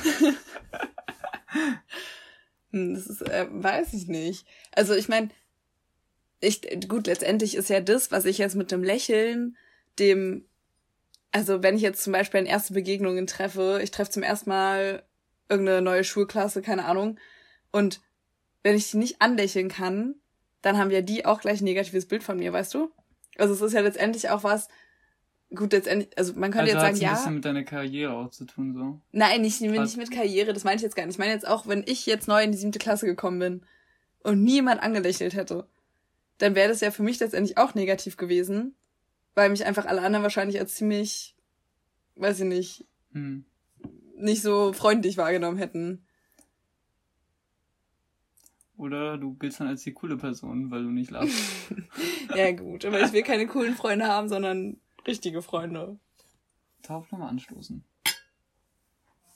Hm, das ist, äh, weiß ich nicht. Also ich meine, ich, gut, letztendlich ist ja das, was ich jetzt mit dem Lächeln, dem, also wenn ich jetzt zum Beispiel an erste Begegnungen treffe, ich treffe zum ersten Mal irgendeine neue Schulklasse, keine Ahnung, und wenn ich die nicht anlächeln kann, dann haben ja die auch gleich ein negatives Bild von mir, weißt du? Also es ist ja letztendlich auch was, gut, letztendlich, also man könnte also jetzt sagen, ja. Das hat ein bisschen mit deiner Karriere auch zu tun, so. Nein, nicht, nicht mit Karriere, das meine ich jetzt gar nicht. Ich meine jetzt auch, wenn ich jetzt neu in die siebte Klasse gekommen bin und niemand angelächelt hätte, dann wäre das ja für mich letztendlich auch negativ gewesen, weil mich einfach alle anderen wahrscheinlich als ziemlich, weiß ich nicht, hm. nicht so freundlich wahrgenommen hätten. Oder du giltst dann als die coole Person, weil du nicht lachst. ja, gut, aber ich will keine coolen Freunde haben, sondern richtige Freunde. Darauf nochmal anstoßen.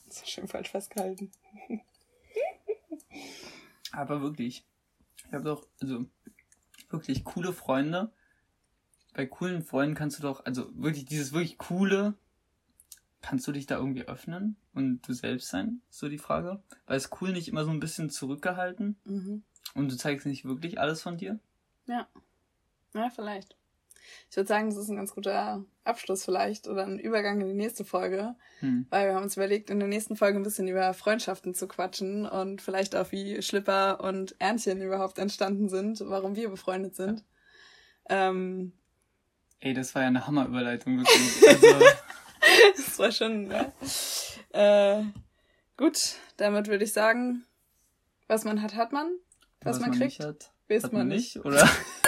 Das ist schön falsch festgehalten. Aber wirklich. Ich habe doch, also, wirklich coole Freunde. Bei coolen Freunden kannst du doch, also wirklich dieses wirklich coole, kannst du dich da irgendwie öffnen und du selbst sein? Ist so die Frage. Weil es cool nicht immer so ein bisschen zurückgehalten mhm. und du zeigst nicht wirklich alles von dir? Ja. Ja, vielleicht. Ich würde sagen, das ist ein ganz guter Abschluss vielleicht oder ein Übergang in die nächste Folge, hm. weil wir haben uns überlegt, in der nächsten Folge ein bisschen über Freundschaften zu quatschen und vielleicht auch wie Schlipper und Ernchen überhaupt entstanden sind, warum wir befreundet sind. Ähm, Ey, das war ja eine Hammerüberleitung, wirklich. Also, das war schon, ne? Äh, gut, damit würde ich sagen, was man hat, hat man. Was, was man, man kriegt, hat, weiß man nicht. Oder?